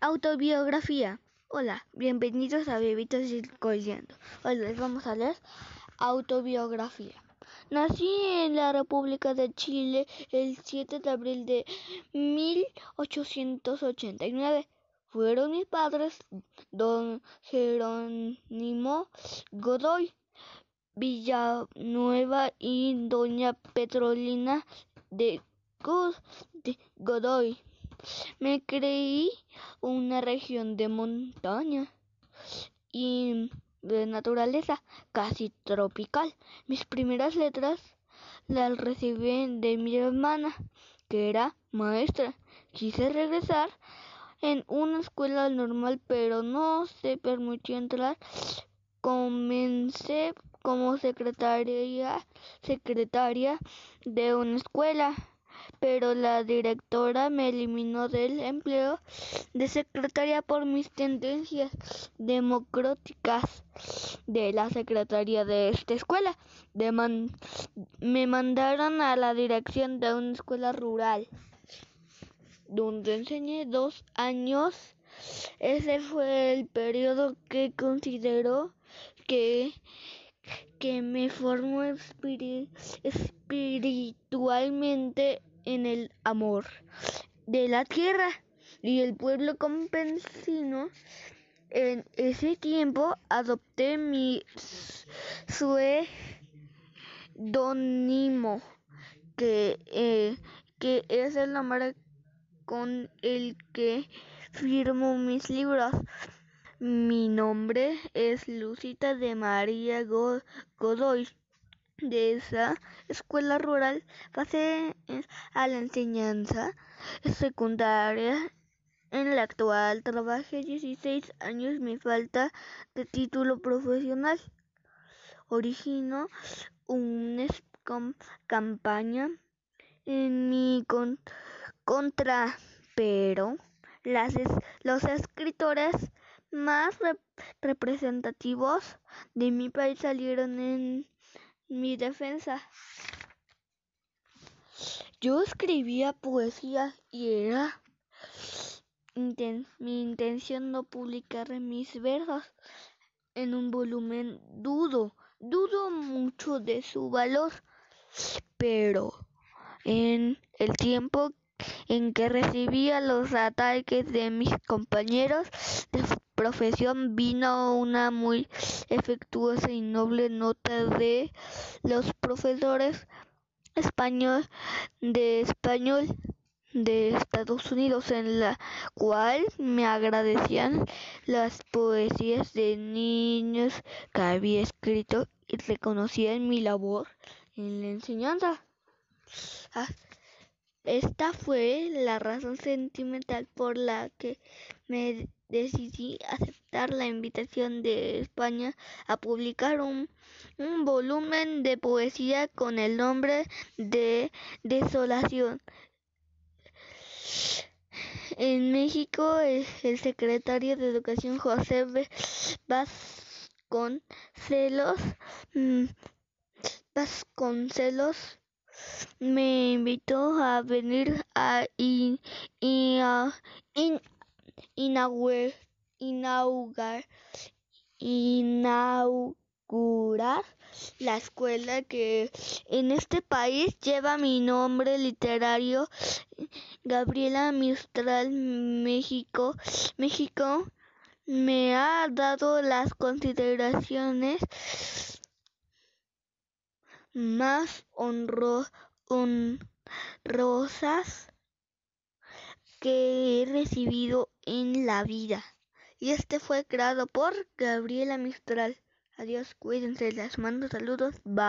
Autobiografía. Hola, bienvenidos a Bebitos Cogiendo. Hoy les vamos a leer Autobiografía. Nací en la República de Chile el 7 de abril de 1889. Fueron mis padres don Jerónimo Godoy Villanueva y doña Petrolina de Godoy. Me creí una región de montaña y de naturaleza casi tropical. Mis primeras letras las recibí de mi hermana, que era maestra. Quise regresar en una escuela normal, pero no se permitió entrar. Comencé como secretaria, secretaria de una escuela pero la directora me eliminó del empleo de secretaria por mis tendencias democráticas de la secretaria de esta escuela. me mandaron a la dirección de una escuela rural donde enseñé dos años. Ese fue el periodo que considero que que me formó espiritualmente en el amor de la tierra y el pueblo campesino. En ese tiempo adopté mi suedónimo, que, eh, que es el nombre con el que firmo mis libros. Mi nombre es Lucita de María Godoy de esa escuela rural pasé a la enseñanza secundaria. En la actual trabajé 16 años, mi falta de título profesional. Origino una campaña en mi contra, pero las, los escritores más representativos de mi país salieron en mi defensa. Yo escribía poesía y era mi intención no publicar mis versos en un volumen dudo, dudo mucho de su valor, pero en el tiempo en que recibía los ataques de mis compañeros profesión vino una muy efectuosa y noble nota de los profesores español de español de Estados Unidos en la cual me agradecían las poesías de niños que había escrito y reconocían mi labor en la enseñanza. Ah, esta fue la razón sentimental por la que me decidí aceptar la invitación de España a publicar un, volumen de poesía con el nombre de Desolación. En México, el, secretario de Educación José Vasconcelos, mm, Vasconcelos me invitó a venir a, y, a inaugurar, inaugurar la escuela que en este país lleva mi nombre literario, Gabriela Mistral, México. México me ha dado las consideraciones más honrosas que he recibido en la vida. Y este fue creado por Gabriela Mistral. Adiós, cuídense, les mando saludos, bye.